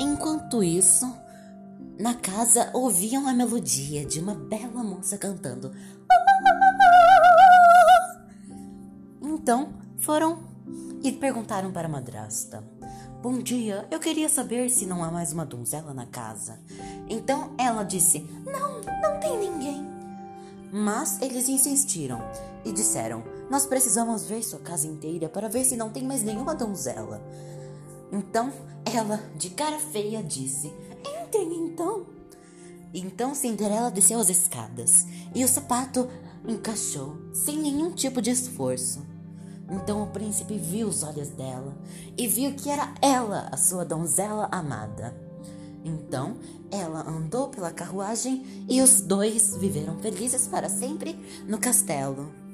Enquanto isso, na casa ouviam a melodia de uma bela moça cantando. Então foram e perguntaram para a madrasta: Bom dia, eu queria saber se não há mais uma donzela na casa. Então ela disse: Não, não tem ninguém. Mas eles insistiram e disseram: Nós precisamos ver sua casa inteira para ver se não tem mais nenhuma donzela. Então ela, de cara feia, disse: Entrem então. Então Cinderela desceu as escadas e o sapato encaixou sem nenhum tipo de esforço. Então o príncipe viu os olhos dela e viu que era ela, a sua donzela amada. Então ela andou pela carruagem e os dois viveram felizes para sempre no castelo.